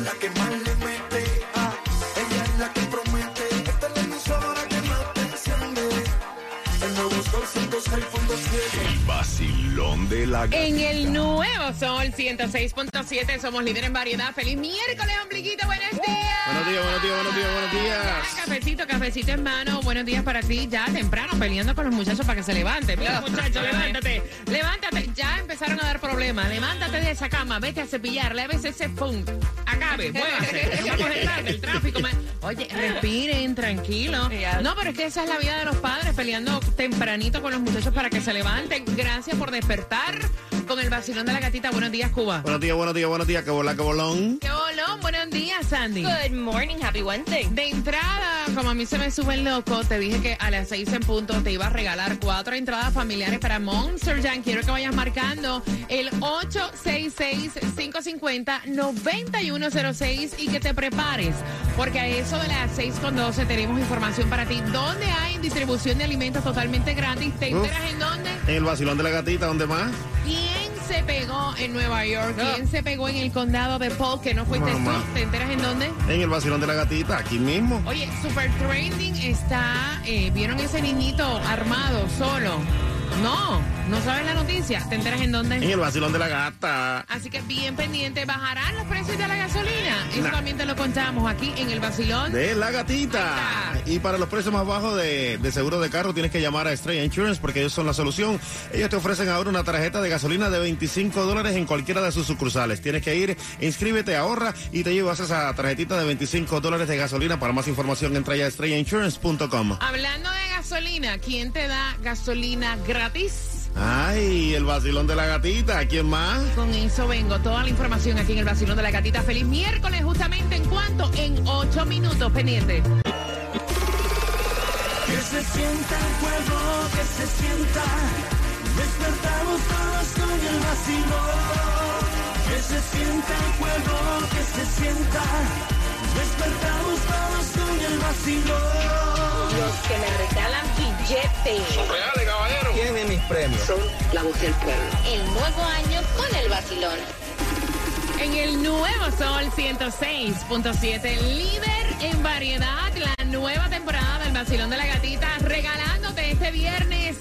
Gatita, la que más le mete. Ah, ella es la que promete. Esta es la emisora que más te enciende. El nuevo Sol 106.7. El vacilón de la En el nuevo Sol 106.7 somos líder en variedad. Feliz miércoles, ombliguito. Buenos días. Buenos días, buenos días, buenos días, buenos días. Cafecito, cafecito en mano. Buenos días para ti. Ya temprano peleando con los muchachos para que se levanten. Mira, muchachos, levántate. Levántate. Ya empezaron a dar problemas. Levántate de esa cama. Vete a cepillar. Leves ese pum. Muévase. Tarde, el tráfico. Oye, respiren, tranquilo. No, pero es que esa es la vida de los padres peleando tempranito con los muchachos para que se levanten. Gracias por despertar con el vacilón de la gatita. Buenos días, Cuba. Buenos días, buenos días, buenos días, que bola, que bolón. ¡Qué bolón! Buenos días, Sandy. Good morning, happy Wednesday. De entrada, como a mí se me sube el loco, te dije que a las seis en punto te iba a regalar cuatro entradas familiares para Monster Jam. Quiero que vayas marcando el 866-550-9106 y que te prepares, porque a eso de las 6 con 12 tenemos información para ti. ¿Dónde hay distribución de alimentos totalmente gratis? ¿Te Uf. enteras en dónde? En el vacilón de la gatita, ¿dónde más? ¿Quién se pegó en Nueva York? ¿Quién se pegó en el condado de Polk? Que no fuiste Mamá. tú. ¿Te enteras en dónde? En el vacilón de la gatita, aquí mismo. Oye, Super Trending está. eh, ¿Vieron ese niñito armado, solo? No, no sabes la noticia. ¿Te enteras en En dónde? el vacilón de la gata. Así que bien pendiente, ¿bajarán los precios de la gasolina? Eso Nah. también te lo contamos aquí en el vacilón. De la gatita. Y para los precios más bajos de, de seguro de carro tienes que llamar a Estrella Insurance porque ellos son la solución. Ellos te ofrecen ahora una tarjeta de gasolina de 25 dólares en cualquiera de sus sucursales. Tienes que ir, inscríbete, ahorra y te llevas esa tarjetita de 25 dólares de gasolina. Para más información entra ya a estrellainsurance.com. Hablando de gasolina, ¿quién te da gasolina gratis? Ay, el vacilón de la gatita. ¿Quién más? Con eso vengo, toda la información aquí en el vacilón de la gatita. Feliz miércoles, justamente en cuanto, en ocho minutos, pendiente. Que se sienta el fuego, que se sienta. Despertamos todos con el vacilón. Que se sienta el fuego, que se sienta. Despertamos todos con el vacilón. Los que me regalan billetes. Tienen mis premios. El nuevo año con el vacilón. En el nuevo Sol 106.7, líder en variedad, la nueva temporada del Vacilón de la Gatita, regalándote este viernes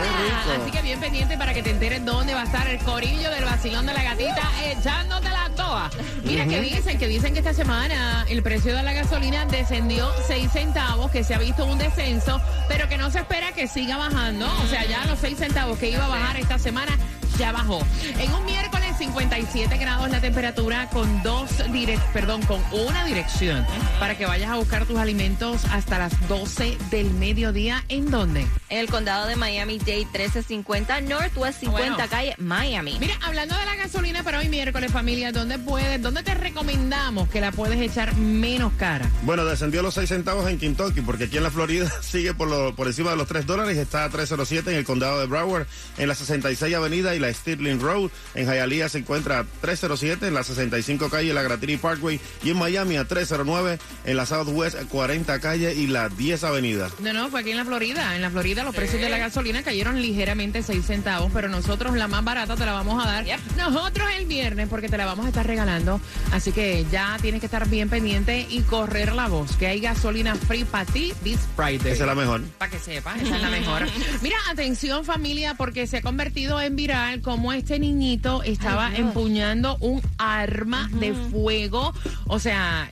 gasolina. Así que bien pendiente para que te enteres dónde va a estar el corillo del Vacilón de la Gatita echándote la toa. Mira que dicen, que dicen que esta semana el precio de la gasolina descendió 6 centavos, que se ha visto un descenso, pero que no se espera que siga bajando. O sea, ya los 6 centavos que iba a bajar esta semana ya bajó. En un miércoles 57 grados la temperatura con dos direc perdón, con una dirección para que vayas a buscar tus alimentos hasta las 12 del mediodía. ¿En dónde? En el condado de Miami-Dade 1350 Northwest 50 Bueno. calle Miami. Mira, hablando de la gasolina para hoy miércoles, familia, ¿dónde puedes, dónde te recomendamos que la puedes echar menos cara? Bueno, descendió los 6 centavos en Kentucky, porque aquí en la Florida sigue por, lo- por encima de los 3 dólares. Está a 307 en el condado de Broward, en la 66 Avenida y la Stirling Road. En Hialeah se encuentra a 307 en la 65 calle, la Gratini Parkway. Y en Miami a 309 en la Southwest 40 calle y la 10 Avenida. No, no, fue aquí en la Florida. En la Florida los precios de la gasolina cayeron ligeramente 6 centavos, pero nosotros la más barata te la vamos a dar. Nosotros el viernes porque te la vamos a estar regalando. Así que ya tienes que estar bien pendiente y correr la voz, que hay gasolina free para ti this Friday. Esa es la mejor. Para que sepas, esa es la mejor. Mira, atención familia, porque se ha convertido en viral como este niñito estaba Dios. empuñando un arma de fuego. O sea,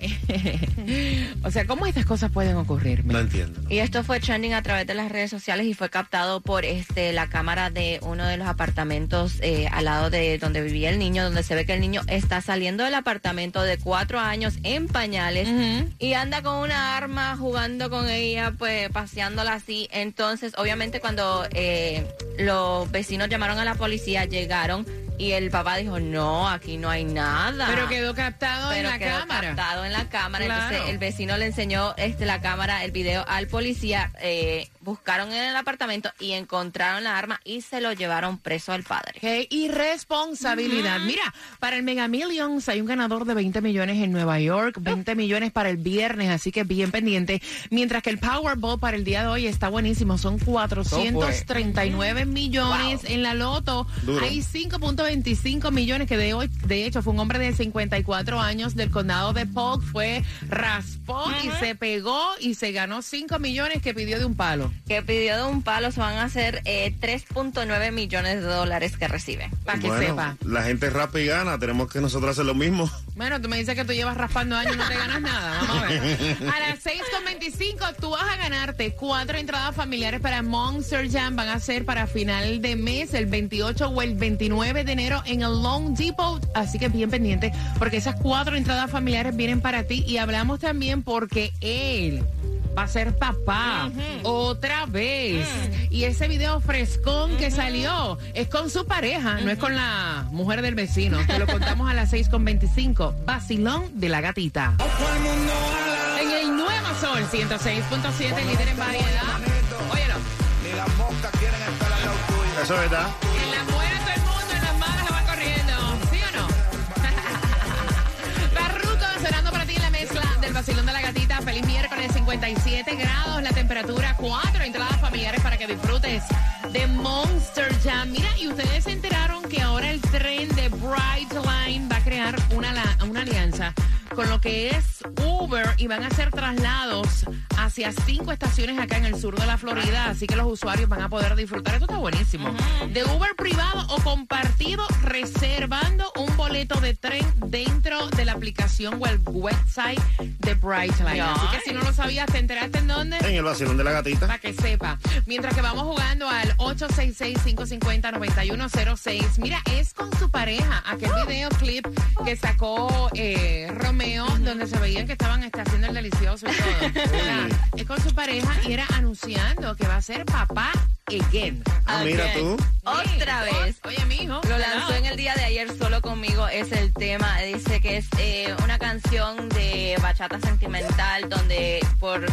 o sea, ¿cómo estas cosas pueden ocurrir? No entiendo. Y esto fue trending a través de las redes sociales y fue captado por este la cámara de uno de los apartamentos eh, al lado de donde vivía el niño, donde se ve que el niño está saliendo del apartamento de cuatro años en pañales y anda con una arma jugando con ella, pues paseándola así. Entonces, obviamente, cuando eh, los vecinos llamaron a la policía, llegaron Y el papá dijo, no, aquí no hay nada. Pero quedó captado en la quedó cámara. captado en la cámara. Claro. Entonces el vecino le enseñó este, la cámara, el video al policía. eh, buscaron en el apartamento y encontraron la arma y se lo llevaron preso al padre. Qué irresponsabilidad. Mira, para el Mega Millions hay un ganador de 20 millones en Nueva York, 20 millones para el viernes, así que bien pendiente. Mientras que el Powerball para el día de hoy está buenísimo, son 439 millones en la loto. Duro. Hay 5.25 millones que de hoy, de hecho, fue un hombre de 54 años del condado de Polk, fue raspó y se pegó y se ganó 5 millones que pidió de un palo. Que pidió de un palo, se van a hacer eh, 3.9 millones de dólares que recibe. Para que Bueno, sepa. La gente rapa y gana, tenemos que nosotros hacer lo mismo. Bueno, tú me dices que tú llevas raspando años y no te ganas nada. Vamos a ver. A las 6.25 tú vas a ganarte cuatro entradas familiares para Monster Jam. Van a ser para final de mes, el 28 o el 29 de enero en el Long Depot. Así que bien pendiente, porque esas cuatro entradas familiares vienen para ti. Y hablamos también porque él va a ser papá otra vez. Y ese video frescón que salió es con su pareja, no es con la mujer del vecino. Te lo contamos a las 6.25. Vacilón de la gatita. En el Nuevo Sol 106.7, líder en variedad. Óyelo, Eso es verdad. Vacilón de la gatita. Feliz miércoles, 57 grados la temperatura, cuatro entradas familiares para que disfrutes de Monster Jam. Mira, y ustedes se enteraron que ahora el tren de Brightline va a crear una, una alianza con lo que es Uber y van a hacer traslados hacia cinco estaciones acá en el sur de la Florida, así que los usuarios van a poder disfrutar. Esto está buenísimo. De Uber privado o compartido, reservando un boleto de tren dentro de la aplicación o el website de Brightline. Así que si no lo sabías, ¿te enteraste en dónde? En el vacilón de la gatita. Para que sepa. Mientras que vamos jugando al 866-550-9106. Mira, es con su pareja. Aquel videoclip que sacó eh, Romeo, donde se que estaban este, haciendo el delicioso y todo. O sea, es con su pareja y era anunciando que va a ser papá again. Ah, mira tú. Otra vez. Oye, mijo. Lo lanzó en el día de ayer solo conmigo, es el tema. Dice que es eh, una canción de bachata sentimental donde por,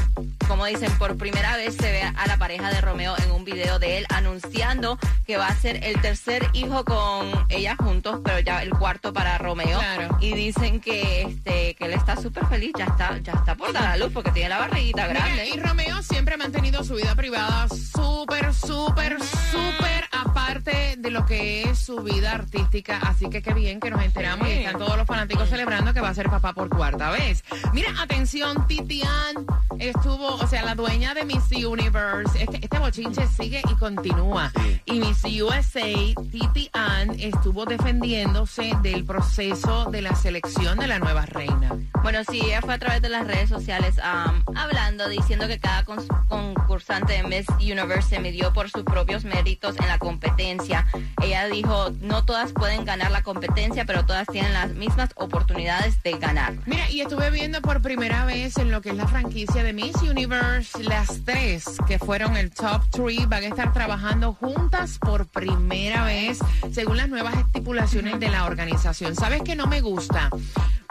como dicen, por primera vez se ve a la pareja de Romeo en un video de él anunciando que va a ser el tercer hijo con ella juntos, pero ya el cuarto para Romeo. Claro. Y dicen que este que él está súper feliz, ya está, ya está por dar a luz porque tiene la barriguita Mira, grande. y Romeo siempre ha mantenido su vida privada súper, súper, súper aparte de lo que es su vida artística. Así que qué bien que nos enteramos y están todos los fanáticos celebrando que va a ser papá por cuarta vez. Mira, atención, Titian estuvo, o sea, la dueña de Miss Universe. Este, este bochinche sigue y continúa. Y Miss USA, Titian, estuvo defendiéndose del proceso de la selección de la nueva reina. Bueno, sí, ella fue a través de las redes sociales am, hablando, diciendo que cada concursante de Miss Universe se midió por sus propios méritos en la competencia. Ella dijo, no todas pueden ganar la competencia, pero todas tienen las mismas oportunidades de ganar. Mira, y estuve viendo por primera vez en lo que es la franquicia de Miss Universe, las tres que fueron el top three van a estar trabajando juntas por primera vez, según las nuevas estipulaciones de la organización. ¿Sabes qué no me gusta?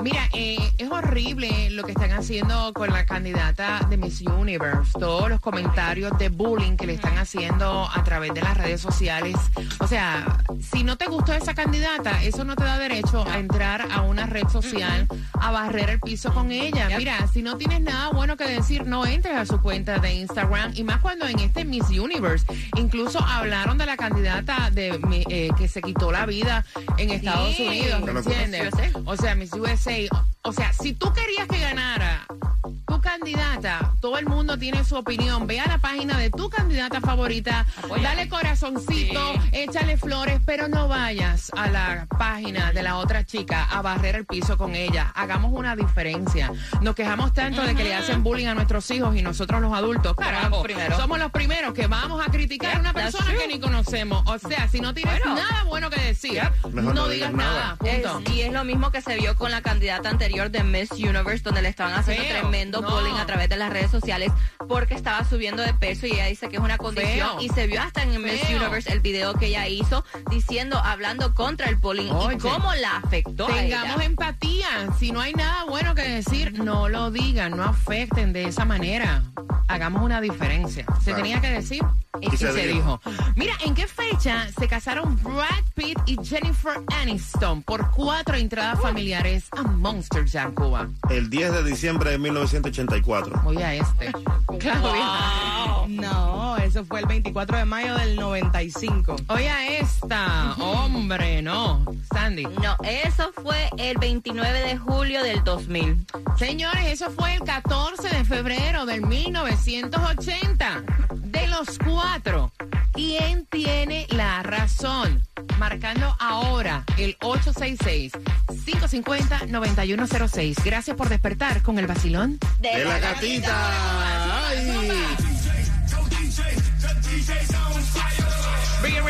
Mira, eh, es horrible lo que están haciendo con la candidata de Miss Universe. Todos los comentarios de bullying que le están haciendo a través de las redes sociales. O sea, si no te gustó esa candidata, eso no te da derecho a entrar a una red social a barrer el piso con ella. Mira, si no tienes nada bueno que decir, no entres a su cuenta de Instagram. Y más cuando en este Miss Universe incluso hablaron de la candidata de mi- eh, que se quitó la vida en Estados Sí. Unidos, ¿me entiendes? O sea, Miss USA. O, sea, si tú querías que ganara candidata, todo el mundo tiene su opinión. Ve a la página de tu candidata favorita, dale corazoncito, Sí. échale flores, pero no vayas a la página de la otra chica a barrer el piso con ella. Hagamos una diferencia. Nos quejamos tanto de que le hacen bullying a nuestros hijos y nosotros los adultos, carajo, los somos los primeros que vamos a criticar a una persona que ni conocemos. O sea, si no tienes Bueno. nada bueno que decir, no no digas digas nada. nada. Punto. Es- y es lo mismo que se vio con la candidata anterior de Miss Universe, donde le estaban haciendo Feo. tremendo No. bullying a través de las redes sociales porque estaba subiendo de peso y ella dice que es una condición Feo. y se vio hasta en Miss Feo. Universe el video que ella hizo diciendo, hablando contra el bullying Oye. y cómo la afectó a Tengamos ella. empatía. Si no hay nada bueno que decir, no lo digan, no afecten de esa manera. Hagamos una diferencia. Se Claro. tenía que decir y, Y se, se dijo. Mira, ¿en qué fecha se casaron Brad Pitt y Jennifer Aniston por cuatro entradas familiares a Monster Jam Cuba? El 10 de diciembre de 1984. Voy a este. Claudia. No, eso fue el 24 de mayo del 95. Oye a esta. Hombre, no. Sandy. No, eso fue el 29 de julio del 2000. Señores, eso fue el 14 de febrero del 1980. De los cuatro, ¿quién tiene la razón? Marcando ahora el 866-550-9106. Gracias por despertar con el vacilón. De la gatita. Ay. El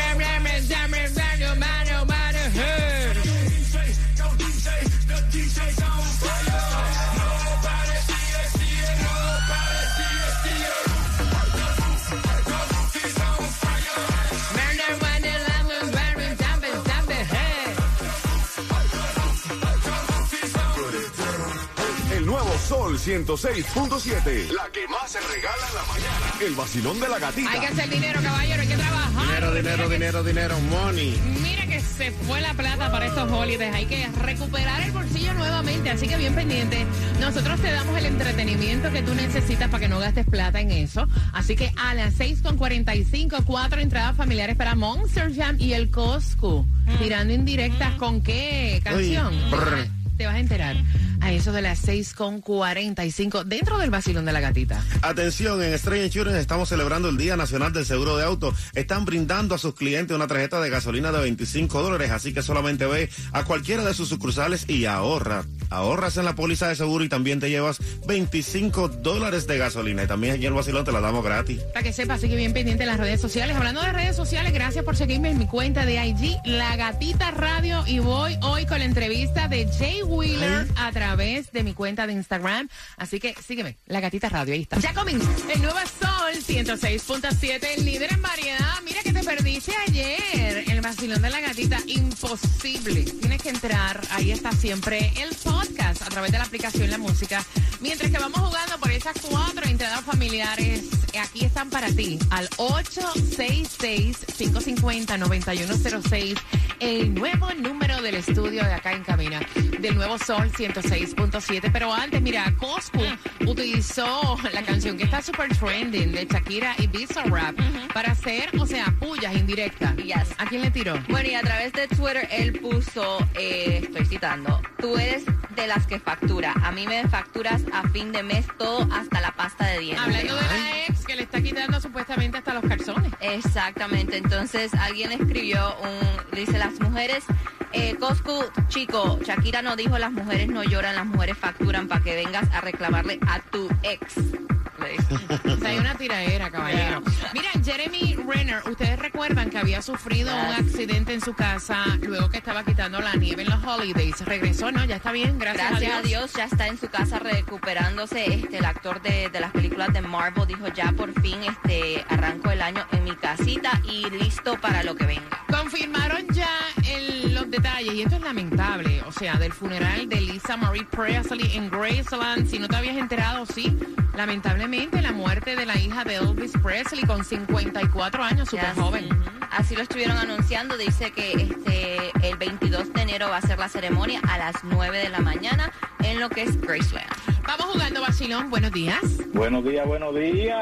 nuevo Sol 106.7. La que más se regala en la mañana. El vacilón de la gatita. Hay que hacer dinero, caballero, hay que trabajar. Dinero, dinero, Mira que- dinero, dinero, money. Mira que se fue la plata para estos holidays. Hay que recuperar el bolsillo nuevamente. Así que bien pendiente. Nosotros te damos el entretenimiento que tú necesitas para que no gastes plata en eso. Así que a las 6.45, cuatro entradas familiares para Monster Jam y el Coscu. Tirando indirectas con qué canción. Uy, a enterar a eso de las 6.45 dentro del vacilón de la gatita. Atención, en Estrella Insurance estamos celebrando el Día Nacional del Seguro de Auto. Están brindando a sus clientes una tarjeta de gasolina de 25 dólares, así que solamente ve a cualquiera de sus sucursales y ahorra. Ahorras en la póliza de seguro y también te llevas 25 dólares de gasolina. Y también aquí en el vacilón te la damos gratis. Para que sepas, sigue bien pendiente en las redes sociales. Hablando de redes sociales, gracias por seguirme en mi cuenta de IG, La Gatita Radio. Y voy hoy con la entrevista de Jay Wheeler a través de mi cuenta de Instagram. Así que sígueme, La Gatita Radio, ahí está. Ya comenzó el nuevo Sol 106.7, el líder en variedad. Mira que te perdiste ayer. El vacilón de la gatita, imposible. Tienes que entrar, ahí está siempre el a través de la aplicación La Música. Mientras que vamos jugando por esas cuatro entradas familiares, eh, aquí están para ti, al 866-550-9106, el nuevo número del estudio de acá en Cabina, del nuevo Sol 106.7. Pero antes, mira, Coscu utilizó la canción que está super trending de Shakira y Visa Rap para hacer, o sea, pullas indirectas. Yes. ¿A quién le tiró? Bueno, y a través de Twitter él puso, eh, estoy citando, tú eres de las que factura. A mí me facturas a fin de mes todo hasta la pasta de dientes. Hablando de la ex que le está quitando supuestamente hasta los calzones. Exactamente, entonces alguien escribió un, dice las mujeres, eh, Coscu, chico, Shakira no dijo las mujeres no lloran, las mujeres facturan para que vengas a reclamarle a tu ex. O sea, hay una tiraera, caballero. Mira, Jeremy Renner, ustedes recuerdan que había sufrido un accidente en su casa luego que estaba quitando la nieve en los holidays. Regresó, ¿no? Ya está bien, gracias, Gracias a Dios ya está en su casa recuperándose. Este, el actor de, de las películas de Marvel dijo ya por fin este arranco el año en mi casita y listo para lo que venga. Confirmaron ya el- los detalles, y esto es lamentable, o sea, del funeral de Lisa Marie Presley en Graceland. Si no te habías enterado, sí, lamentablemente la muerte de la hija de Elvis Presley con 54 años, súper joven. Así lo estuvieron anunciando. Dice que este el 22 de enero va a ser la ceremonia a las 9 de la mañana en lo que es Graceland. Vamos jugando, Basilón, buenos días. Buenos días, buenos días.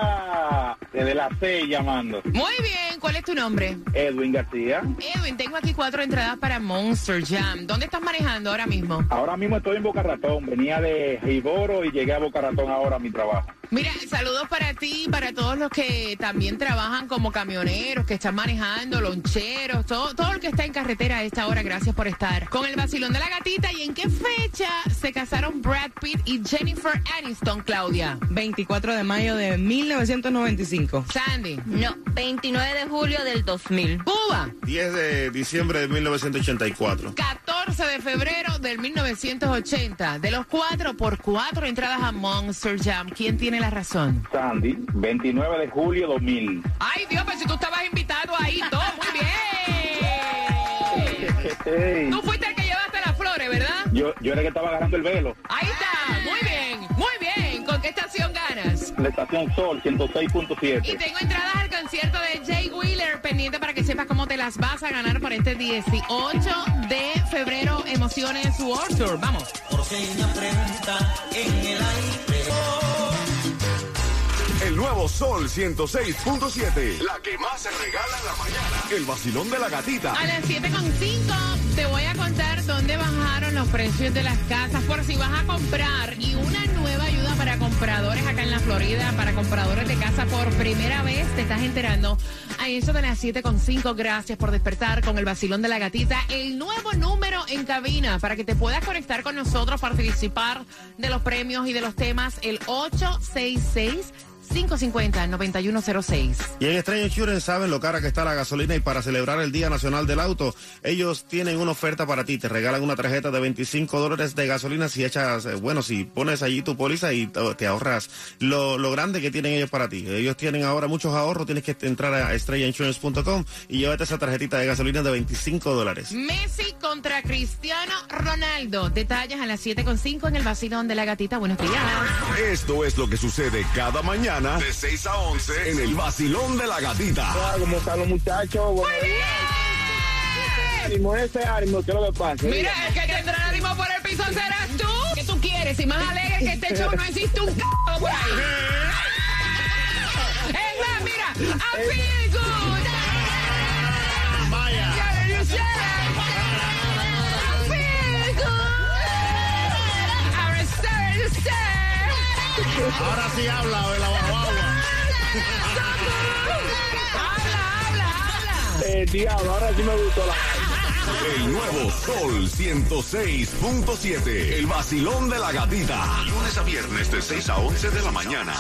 Desde la 6 llamando. Muy bien, ¿cuál es tu nombre? Edwin García. Edwin, tengo aquí cuatro entradas para Monster Jam. ¿Dónde estás manejando ahora mismo? Ahora mismo estoy en Boca Ratón. Venía de Jiboro y llegué a Boca Ratón ahora a mi trabajo. Mira, saludos para ti y para todos los que también trabajan como camioneros, que están manejando, loncheros, todo, todo el que está en carretera a esta hora. Gracias por estar con el vacilón de la gatita. ¿Y en qué fecha se casaron? casaron Brad Pitt y Jennifer Aniston, Claudia? 24 de mayo de 1995. Sandy. No, 29 de julio del 2000. Cuba. 10 de diciembre de 1984. 14 de febrero del 1980. De los cuatro por cuatro entradas a Monster Jam. ¿Quién tiene la razón? Sandy, 29 de julio 2000. Ay, Dios, pero si tú estabas invitado ahí, todo muy bien. Tú fuiste el que llevaste las flores, ¿verdad? yo, yo era el que estaba agarrando el velo. Ahí está, muy bien, muy bien. ¿Con qué estación ganas? La estación Sol, Y 106.7. tengo entradas al concierto de Jay Pendiente para que sepas cómo te las vas a ganar por este 18 de febrero. Emociones World Tour. Vamos. El nuevo Sol 106.7. La que más se regala en la mañana. El vacilón de la gatita. A las 7.5 te voy a contar dónde los precios de las casas por si vas a comprar y una nueva ayuda para compradores acá en la Florida, para compradores de casa por primera vez, te estás enterando a eso de las 7.5. Gracias por despertar con el vacilón de la gatita, el nuevo número en cabina para que te puedas conectar con nosotros, participar de los premios y de los temas, el 866 550-9106. Y en Estrella Insurance saben lo cara que está la gasolina y para celebrar el Día Nacional del Auto, ellos tienen una oferta para ti. Te regalan una tarjeta de 25 dólares de gasolina si echas, eh, bueno, si pones allí tu póliza y te te ahorras lo, lo grande que tienen ellos para ti. Ellos tienen ahora muchos ahorros, tienes que entrar a estrellainsurance.com y llévate esa tarjetita de gasolina de 25 dólares. Messi contra Cristiano Ronaldo. Detalles a las 7.5 en el vacilón de la gatita. Buenos días. Esto es lo que sucede cada mañana de 6 a 11 en el vacilón de la gatita. ¿Cómo están los muchachos? Buenos días. Ánimo, ese ánimo, ¿qué es lo que pasa? Mira, el que tendrá ánimo por el piso serás tú. ¿Qué tú quieres? Y más alegre que este show no existe un c por ahí. Es más, mira, I feel good. Vaya. Ahora sí habla, de la guagua. Habla, habla, habla. Eh, diablo, ahora sí me gustó la... El nuevo Sol 106.7. El vacilón de la gatita. Lunes a viernes de 6 a 11 de la mañana.